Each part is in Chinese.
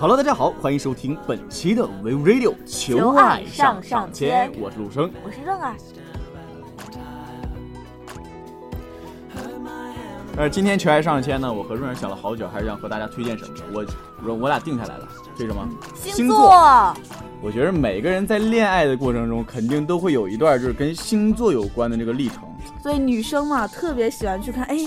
Hello，大家好，欢迎收听本期的 We Radio 求爱上上签，我是陆生，我是润儿。呃，今天求爱上上签呢，我和润儿想了好久，还是想和大家推荐什么？我我我俩定下来了，推什么？星座。我觉得每个人在恋爱的过程中，肯定都会有一段就是跟星座有关的这个历程。所以女生嘛，特别喜欢去看，哎。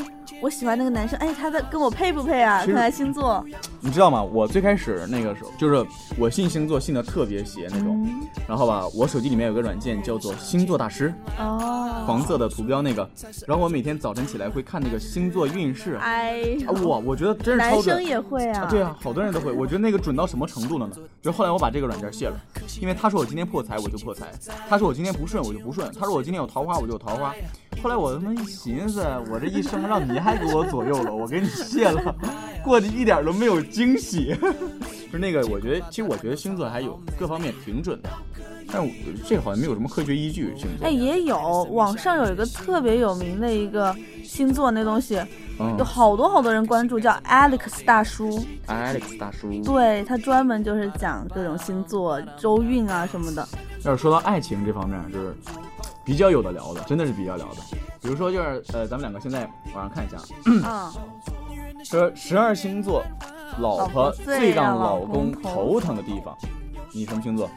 我喜欢那个男生，哎，他的跟我配不配啊？看来星座，你知道吗？我最开始那个时候，就是我信星座信的特别邪那种。然后吧，我手机里面有个软件叫做星座大师，哦，黄色的图标那个。然后我每天早晨起来会看那个星座运势。哎，哇，我觉得真是男生也会啊？对啊，好多人都会。我觉得那个准到什么程度了呢？就后来我把这个软件卸了，因为他说我今天破财我就破财，他说我今天不顺我就不顺，他说我今天有桃花我就有桃花。后来我他妈一寻思，我这一生让你还给我左右了，我给你卸了，过得一点都没有惊喜。不是那个，我觉得其实我觉得星座还有各方面挺准的，但这个好像没有什么科学依据。星座哎，也有，网上有一个特别有名的一个星座那东西，有好多好多人关注，叫 Alex 大叔。Alex 大叔，对他专门就是讲各种星座周运啊什么的。要是说到爱情这方面，就是。比较有的聊的，真的是比较聊的。比如说，就是呃，咱们两个现在网上看一下，嗯，说十二星座，老婆最让老公头疼的地方，你什么星座？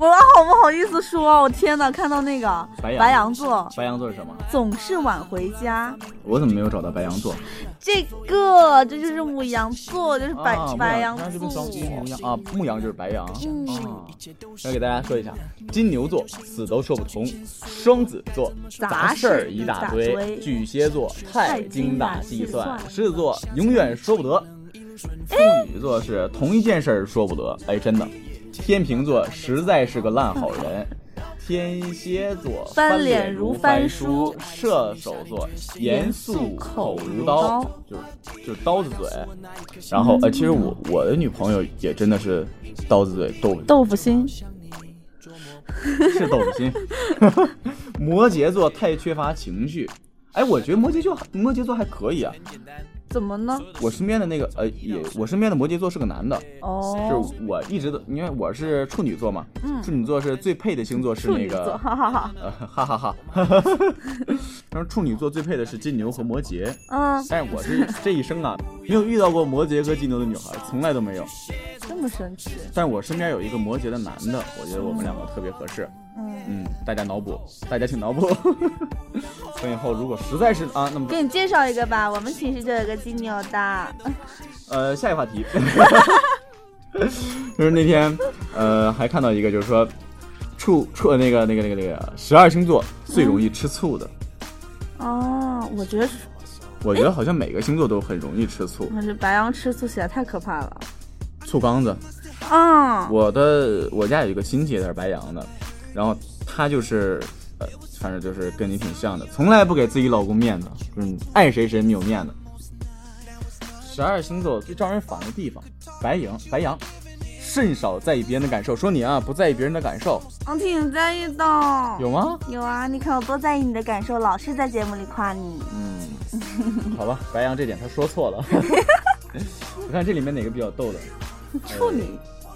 我好不好意思说，我天哪！看到那个白羊座，白羊座是什么？总是晚回家。我怎么没有找到白羊座？这个，这就是母羊座，就是白白羊座。啊，牧羊就是白羊。嗯，要给大家说一下，金牛座死都说不通，双子座杂事儿一大堆，巨蟹座太精打细算，狮子座永远说不得，处女座是同一件事儿说不得。哎，真的。天秤座实在是个烂好人，天蝎座翻脸如翻书，射手座严肃口如刀，就是就是刀子嘴。然后呃，其实我我的女朋友也真的是刀子嘴豆豆腐心，是豆腐心。摩羯座太缺乏情绪，哎，我觉得摩羯座摩羯座还可以啊。怎么呢？我身边的那个呃，也我身边的摩羯座是个男的哦，就是我一直都，因为我是处女座嘛，嗯，处女座是最配的星座是那个，哈哈哈，呃，哈哈。哈，哈哈哈，然后处女座最配的是金牛和摩羯，嗯，但是我这这一生啊，没有遇到过摩羯和金牛的女孩，从来都没有，这么神奇。但我身边有一个摩羯的男的，我觉得我们两个特别合适。嗯，大家脑补，大家请脑补。等以后如果实在是啊，那么给你介绍一个吧，我们寝室就有个金牛的。呃，下一个话题，就是那天呃还看到一个，就是说处处那个那个那个那个十二星座最容易吃醋的。哦，我觉得，我觉得好像每个星座都很容易吃醋。那是白羊吃醋起来太可怕了。醋缸子。啊。我的我家有一个亲戚，他是白羊的。然后他就是，呃，反正就是跟你挺像的，从来不给自己老公面子，嗯，爱谁谁没有面子。十二星座最招人烦的地方，白羊，白羊，甚少在意别人的感受。说你啊，不在意别人的感受，我挺在意的。有吗？有啊，你看我多在意你的感受，老是在节目里夸你。嗯，好吧，白羊这点他说错了。我看这里面哪个比较逗的？处女，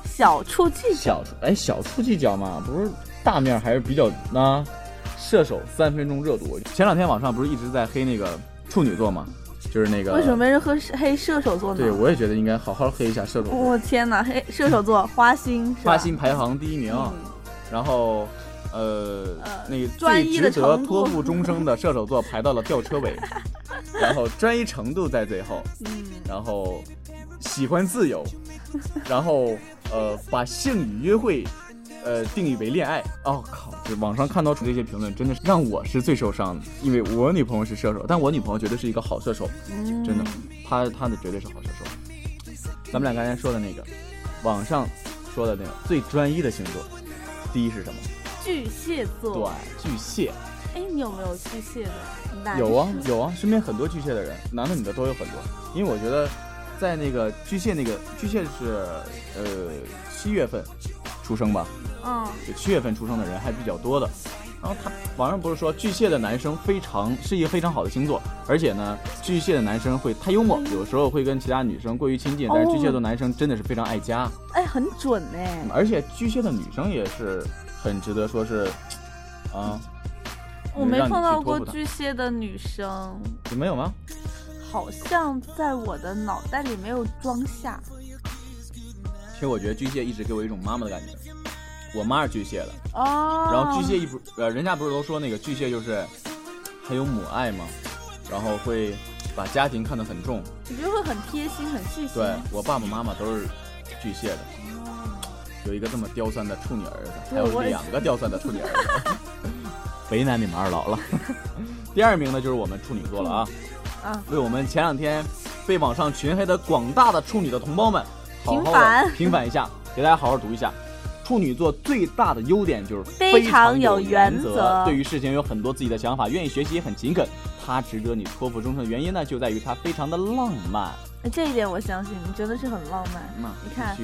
小处计小处，哎，小处计较嘛，不是。大面还是比较啊，射手三分钟热度。前两天网上不是一直在黑那个处女座吗？就是那个为什么没人黑黑射手座呢？对，我也觉得应该好好黑一下射手座。我天哪，黑射手座花心，花心排行第一名。然后，呃，那个最值得托付终生的射手座排到了吊车尾。然后专一程度在最后。嗯。然后喜欢自由。然后呃，把性与约会。呃，定义为恋爱。哦靠！这网上看到出这些评论，真的是让我是最受伤的。因为我女朋友是射手，但我女朋友绝对是一个好射手，真的，她她的绝对是好射手。咱们俩刚才说的那个，网上说的那个最专一的星座，第一是什么？巨蟹座。对，巨蟹。哎，你有没有巨蟹的？有啊，有啊，身边很多巨蟹的人，男的女的都有很多。因为我觉得，在那个巨蟹那个巨蟹是呃七月份出生吧。嗯，就七月份出生的人还比较多的，然后他网上不是说巨蟹的男生非常是一个非常好的星座，而且呢，巨蟹的男生会太幽默，有时候会跟其他女生过于亲近，但是巨蟹座男生真的是非常爱家。哎，很准哎。而且巨蟹的女生也是很值得说是，啊，我没碰到过巨蟹的女生。你没有吗？好像在我的脑袋里没有装下。其实我觉得巨蟹一直给我一种妈妈的感觉。我妈是巨蟹的哦，然后巨蟹一不呃，人家不是都说那个巨蟹就是很有母爱吗？然后会把家庭看得很重，你觉得会很贴心、很细心。对我爸爸妈妈都是巨蟹的，有一个这么刁钻的处女儿子，还有两个刁钻的处女儿子，为难你们二老了。第二名呢就是我们处女座了啊，啊，为我们前两天被网上群黑的广大的处女的同胞们平反平反一下，给大家好好读一下。处女座最大的优点就是非常有原则，对于事情有很多自己的想法，愿意学习也很勤恳。他值得你托付终身的原因呢，就在于他非常的浪漫。这一点我相信，你真的是很浪漫。你看。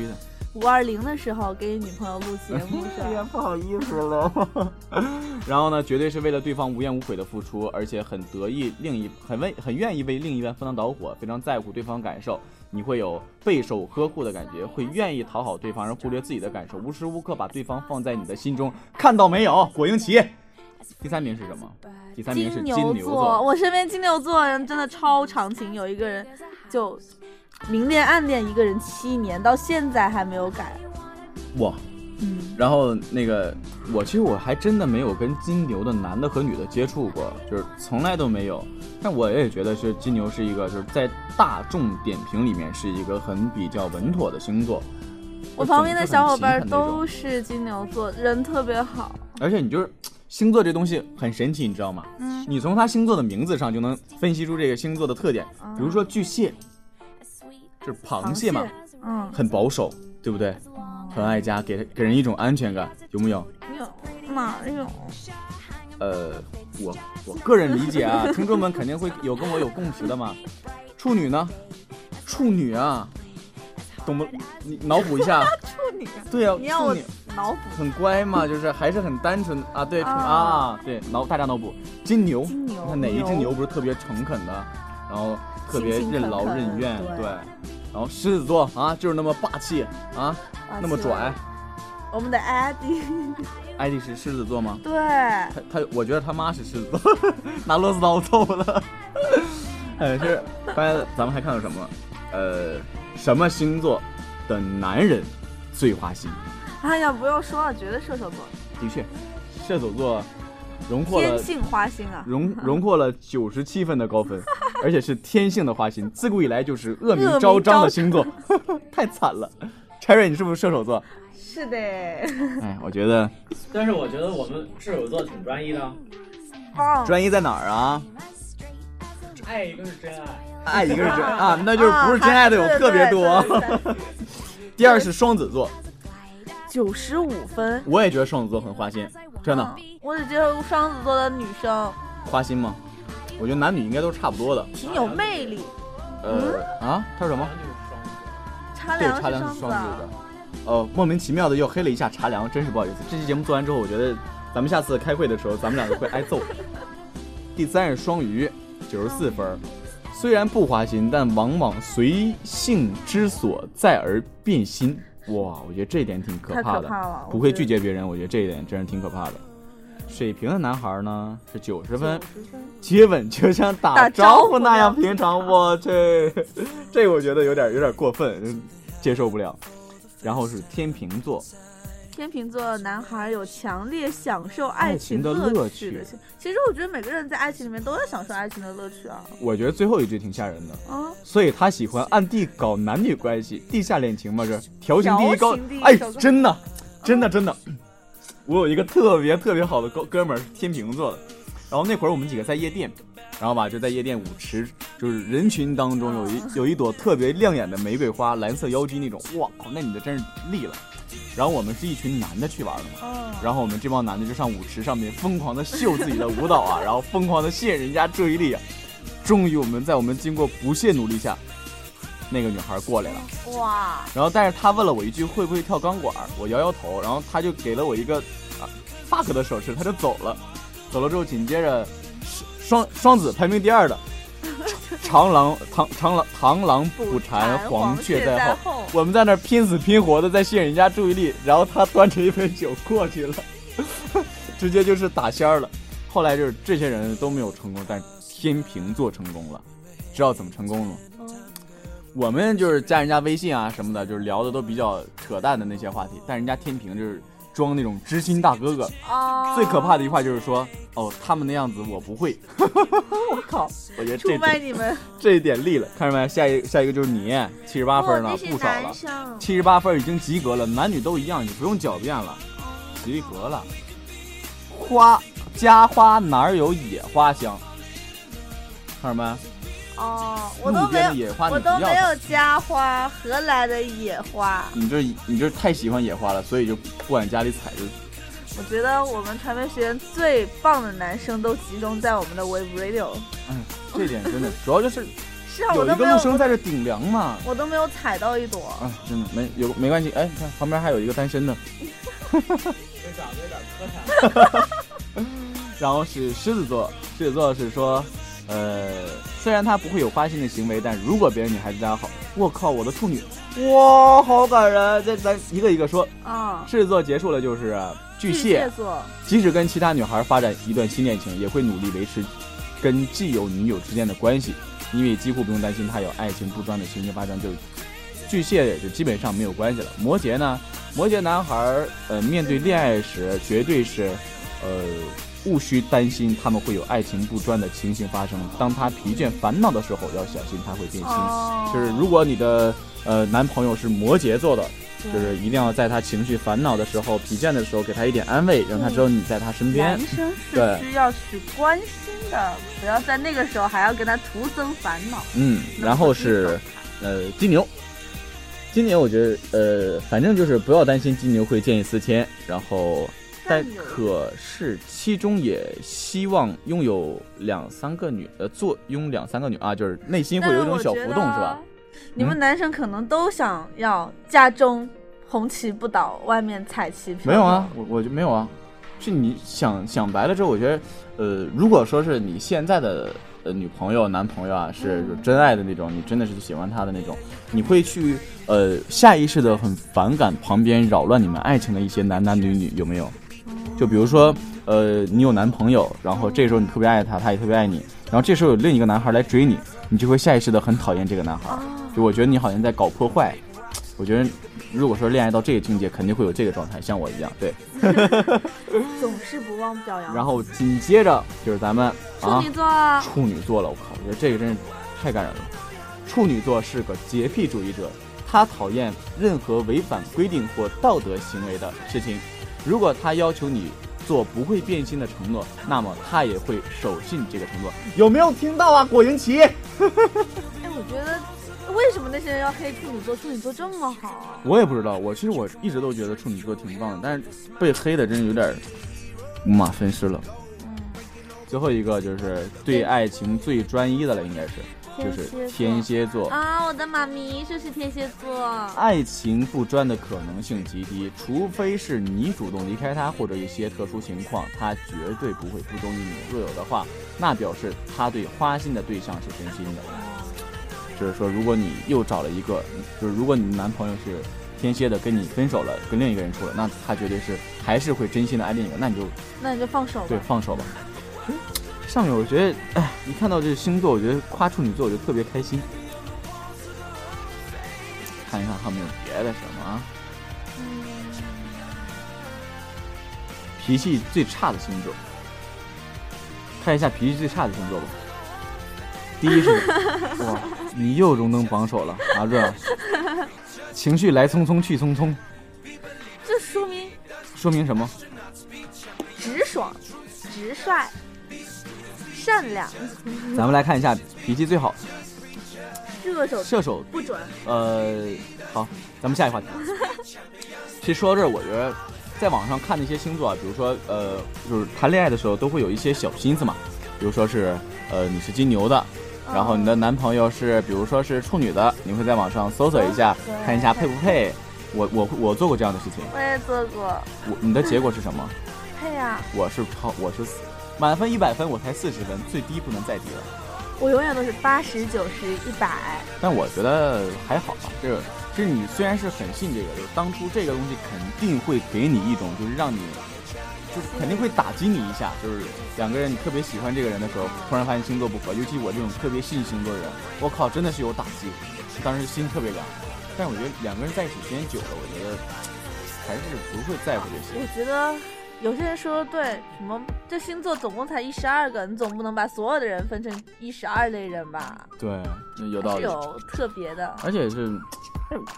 五二零的时候给女朋友录节目，哎呀，不好意思了。然后呢，绝对是为了对方无怨无悔的付出，而且很得意，另一很为很愿意为另一半赴汤蹈火，非常在乎对方感受。你会有备受呵护的感觉，会愿意讨好对方，而忽略自己的感受，无时无刻把对方放在你的心中。看到没有，果英奇。第三名是什么？第三名是金牛座。我身边金牛座人真的超长情，有一个人就。明恋暗恋一个人七年，到现在还没有改。哇，嗯，然后那个我其实我还真的没有跟金牛的男的和女的接触过，就是从来都没有。但我也觉得是金牛是一个就是在大众点评里面是一个很比较稳妥的星座。我旁边的小伙伴都是金牛座，人特别好。而且你就是星座这东西很神奇，你知道吗？嗯，你从他星座的名字上就能分析出这个星座的特点，比如说巨蟹。是螃蟹嘛，嗯，很保守，对不对？很爱家，给给人一种安全感，有没有？有，哪有？呃，我我个人理解啊，听众们肯定会有跟我有共识的嘛。处女呢？处女啊，懂不？你脑补一下。处女。对啊，处女。脑补。很乖嘛，就是还是很单纯啊。对啊，对脑大家脑补。金牛。金牛。看哪一只牛不是特别诚恳的，然后特别任劳任怨，对。然后狮子座啊，就是那么霸气啊，那么拽。我们的艾迪，艾迪是狮子座吗？对。他他，我觉得他妈是狮子座，拿螺丝刀揍了。哎，是。刚才咱们还看到什么？呃，什么星座的男人最花心？哎呀，不用说了，绝对射手座。的确，射手座。荣获了天性花心啊！荣荣获了九十七分的高分，而且是天性的花心，自古以来就是恶名昭彰的星座，太惨了。Cherry，你是不是射手座？是的。哎，我觉得，但是我觉得我们射手座挺专一的。专一在哪儿啊？爱一个是真爱，爱一个是真啊，那就是不是真爱的有特别多。第二是双子座。九十五分，我也觉得双子座很花心，真的。我只接受双子座的女生花心吗？我觉得男女应该都是差不多的，挺有魅力。呃啊，他说什么？茶凉是双子的。呃，莫名其妙的又黑了一下茶凉，真是不好意思。这期节目做完之后，我觉得咱们下次开会的时候，咱们两个会挨揍。第三是双鱼，九十四分，虽然不花心，但往往随性之所在而变心。哇，我觉得这一点挺可怕的，不会拒绝别人，我觉得这一点真是挺可怕的。水瓶的男孩呢是九十分，接吻就像打招呼那样平常，我去，这我觉得有点有点过分，接受不了。然后是天秤座。天秤座男孩有强烈享受爱情的乐趣的。其实我觉得每个人在爱情里面都要享受爱情的乐趣啊。我觉得最后一句挺吓人的啊，所以他喜欢暗地搞男女关系，地下恋情嘛，这调情第一高。哎，真的，真的，真的。我有一个特别特别好的哥哥们儿，天秤座的。然后那会儿我们几个在夜店，然后吧就在夜店舞池，就是人群当中有一 有一朵特别亮眼的玫瑰花，蓝色妖姬那种。哇，那女的真是厉了。然后我们是一群男的去玩的嘛，然后我们这帮男的就上舞池上面疯狂的秀自己的舞蹈啊，然后疯狂的吸引人家注意力。终于我们在我们经过不懈努力下，那个女孩过来了。哇！然后但是她问了我一句会不会跳钢管，我摇摇头，然后她就给了我一个啊 bug 的手势，她就走了。走了之后，紧接着双双子排名第二的 长螂螳螳螂螳螂捕蝉，黄雀在后。我们在那拼死拼活的在吸引人家注意力，然后他端着一杯酒过去了，直接就是打仙儿了。后来就是这些人都没有成功，但天平座成功了。知道怎么成功吗？我们就是加人家微信啊什么的，就是聊的都比较扯淡的那些话题，但人家天平就是。装那种知心大哥哥，最可怕的一句话就是说，哦，他们那样子我不会。我靠，我觉得这这一点立了，看着没？下一下一个就是你，七十八分呢，不少了，七十八分已经及格了，男女都一样，你不用狡辩了，及格了。花家花哪有野花香？看着没？哦，我都没有，我都没有家花，何来的野花？你这你这太喜欢野花了，所以就不往家里采就。我觉得我们传媒学院最棒的男生都集中在我们的 Wave Radio。嗯，这点真的，主要就是 是啊，有一个陆生在这顶梁嘛。我都没有采到一朵。啊，真的没有没关系，哎，你看旁边还有一个单身的。哈哈哈长得有点磕碜。然后是狮子座，狮子座是说。呃，虽然他不会有花心的行为，但如果别的女孩子对他好，我靠，我的处女，哇，好感人！这咱一个一个说啊。狮子座结束了就是巨蟹座，即使跟其他女孩发展一段新恋情，也会努力维持跟既有女友之间的关系，因为几乎不用担心他有爱情不专的情绪发生，就巨蟹也就基本上没有关系了。摩羯呢，摩羯男孩呃，面对恋爱时绝对是呃。勿需担心他们会有爱情不专的情形发生。当他疲倦烦恼的时候，要小心他会变心。就是如果你的呃男朋友是摩羯座的，就是一定要在他情绪烦恼的时候、疲倦的时候，给他一点安慰，让他知道你在他身边。男生是需要去关心的，不要在那个时候还要跟他徒增烦恼。嗯，然后是呃金牛，金牛我觉得呃反正就是不要担心金牛会见异思迁，然后。但可是其中也希望拥有两三个女，呃，坐拥两三个女啊，就是内心会有一种小浮动，是吧？你们男生可能都想要家中红旗不倒，外面彩旗飘。没有啊，我我就没有啊。是你想想白了之后，我觉得，呃，如果说是你现在的呃女朋友、男朋友啊，是真爱的那种，你真的是喜欢他的那种，你会去呃下意识的很反感旁边扰乱你们爱情的一些男男女女，有没有？就比如说，呃，你有男朋友，然后这时候你特别爱他，他也特别爱你，然后这时候有另一个男孩来追你，你就会下意识的很讨厌这个男孩。就我觉得你好像在搞破坏。我觉得，如果说恋爱到这个境界，肯定会有这个状态，像我一样。对。总是不忘表扬。然后紧接着就是咱们处女座。处女座了，我靠！我觉得这个真是太感人了。处女座是个洁癖主义者，他讨厌任何违反规定或道德行为的事情。如果他要求你做不会变心的承诺，那么他也会守信这个承诺。有没有听到啊，果云奇？哎，我觉得为什么那些人要黑处女座？处女座这么好啊？我也不知道。我其实我一直都觉得处女座挺棒的，但是被黑的真有点五马分尸了。嗯。最后一个就是对爱情最专一的了，应该是。就是天蝎座啊，我的妈咪就是天蝎座。爱情不专的可能性极低，除非是你主动离开他，或者一些特殊情况，他绝对不会不忠于你。若有的话，那表示他对花心的对象是真心的。就是说，如果你又找了一个，就是如果你男朋友是天蝎的，跟你分手了，跟另一个人处了，那他绝对是还是会真心的爱另一个，那你就那你就放手吧。对，放手吧。上面我觉得，哎，一看到这个星座，我觉得夸处女座，我就特别开心。看一看还有没有别的什么？脾气最差的星座，看一下脾气最差的星座吧。第一是，哇，你又荣登榜首了，啊，这情绪来匆匆去匆匆，这说明说明什么？直爽，直率。善良，咱们来看一下脾气最好。射手，射手不准。呃，好，咱们下一个话题。其实说到这儿，我觉得在网上看那些星座啊，比如说呃，就是谈恋爱的时候都会有一些小心思嘛。比如说是呃，你是金牛的，然后你的男朋友是，比如说是处女的，你会在网上搜索一下，看一下配不配。我我我做过这样的事情。我也做过。我你的结果是什么？配呀。我是超，我是。满分一百分，我才四十分，最低不能再低了。我永远都是八十九十一百。但我觉得还好吧，这个就是你虽然是很信这个，就是当初这个东西肯定会给你一种，就是让你，就肯定会打击你一下，就是两个人你特别喜欢这个人的时候，突然发现星座不合，尤其我这种特别信星座的人，我靠，真的是有打击，当时心特别凉。但是我觉得两个人在一起时间久了，我觉得还是不会在乎这些。我觉得有些人说的对，什么这星座总共才一十二个，你总不能把所有的人分成一十二类人吧？对，有道理。有特别的，而且是，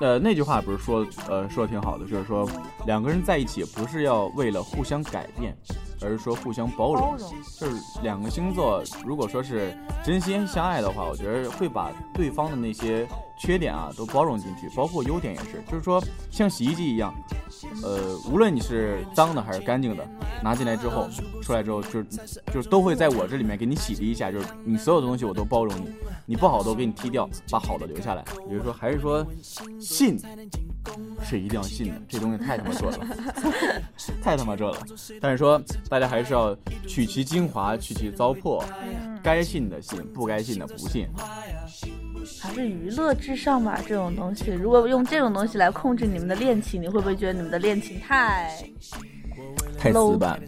呃，那句话不是说，呃，说的挺好的，就是说两个人在一起不是要为了互相改变。而是说互相包容，就是两个星座，如果说是真心相爱的话，我觉得会把对方的那些缺点啊都包容进去，包括优点也是。就是说像洗衣机一样，呃，无论你是脏的还是干净的，拿进来之后，出来之后就就都会在我这里面给你洗涤一下，就是你所有的东西我都包容你，你不好都给你踢掉，把好的留下来。比如说还是说信。是一定要信的，这东西太他妈准了，太他妈这了。但是说大家还是要取其精华，去其糟粕，该信的信，不该信的不信。还是娱乐至上吧，这种东西。如果用这种东西来控制你们的恋情，你会不会觉得你们的恋情太？太死板。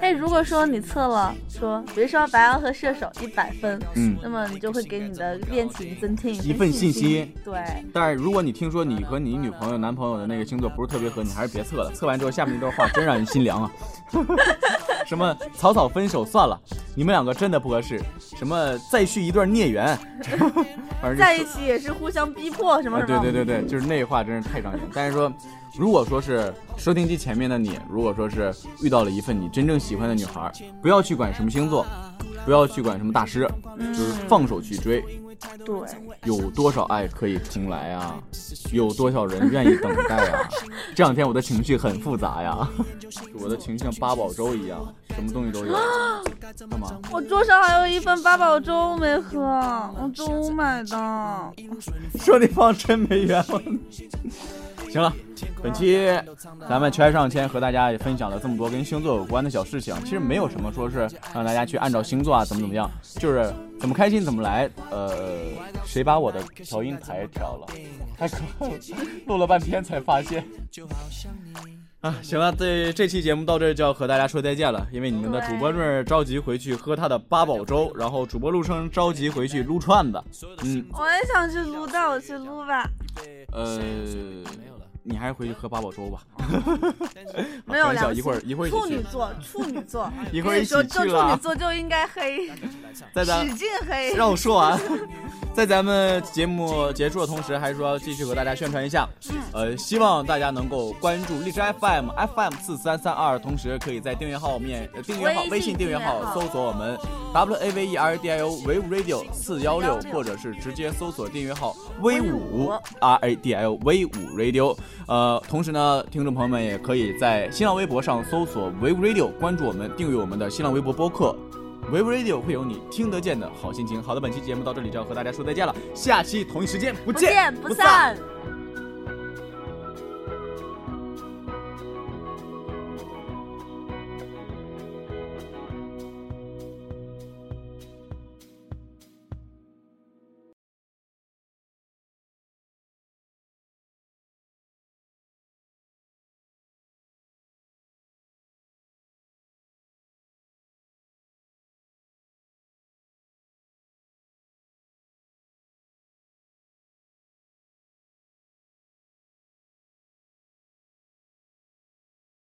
哎，如果说你测了，说比如说白羊和射手一百分，嗯，那么你就会给你的恋情增添一份信息。对。但是如果你听说你和你女朋友、男朋友的那个星座不是特别合，你还是别测了。测完之后下面那段话真让人心凉啊！什么草草分手算了，你们两个真的不合适。什么再续一段孽缘，在一起也是互相逼迫，什么什么。对对对对，就是那话真是太伤人。但是说。如果说是收听机前面的你，如果说是遇到了一份你真正喜欢的女孩，不要去管什么星座，不要去管什么大师，就是放手去追。对，有多少爱可以重来啊？有多少人愿意等待啊？这两天我的情绪很复杂呀，我的情绪像八宝粥一样，什么东西都有。干嘛？我桌上还有一份八宝粥没喝，我中午买的。说你放真没冤枉。行了，本期咱们圈上签和大家也分享了这么多跟星座有关的小事情。其实没有什么说是让大家去按照星座啊怎么怎么样，就是怎么开心怎么来。呃，谁把我的调音台调了？太可恶，录了半天才发现。啊，行了，这这期节目到这就要和大家说再见了，因为你们的主播润着急回去喝他的八宝粥，然后主播陆生着急回去撸串子。嗯，我也想去撸，带我去撸吧。呃。你还是回去喝八宝粥吧。没有两一会儿一会儿处女座，处女座，一会儿一起去了。处女座就应该黑，使劲黑。让我说完。在咱们节目结束的同时，还是说继续和大家宣传一下，呃，希望大家能够关注荔枝 FM FM 四三三二，同时可以在订阅号面订阅号微信订阅号搜索我们 W A V E R D I O Wave Radio 四幺六，或者是直接搜索订阅号 V 五 R A D I O V 五 Radio。呃，同时呢，听众朋友们也可以在新浪微博上搜索 Wave Radio，关注我们，订阅我们的新浪微博播客。Wave Radio 会有你听得见的好心情。好的，本期节目到这里就要和大家说再见了，下期同一时间不见不散。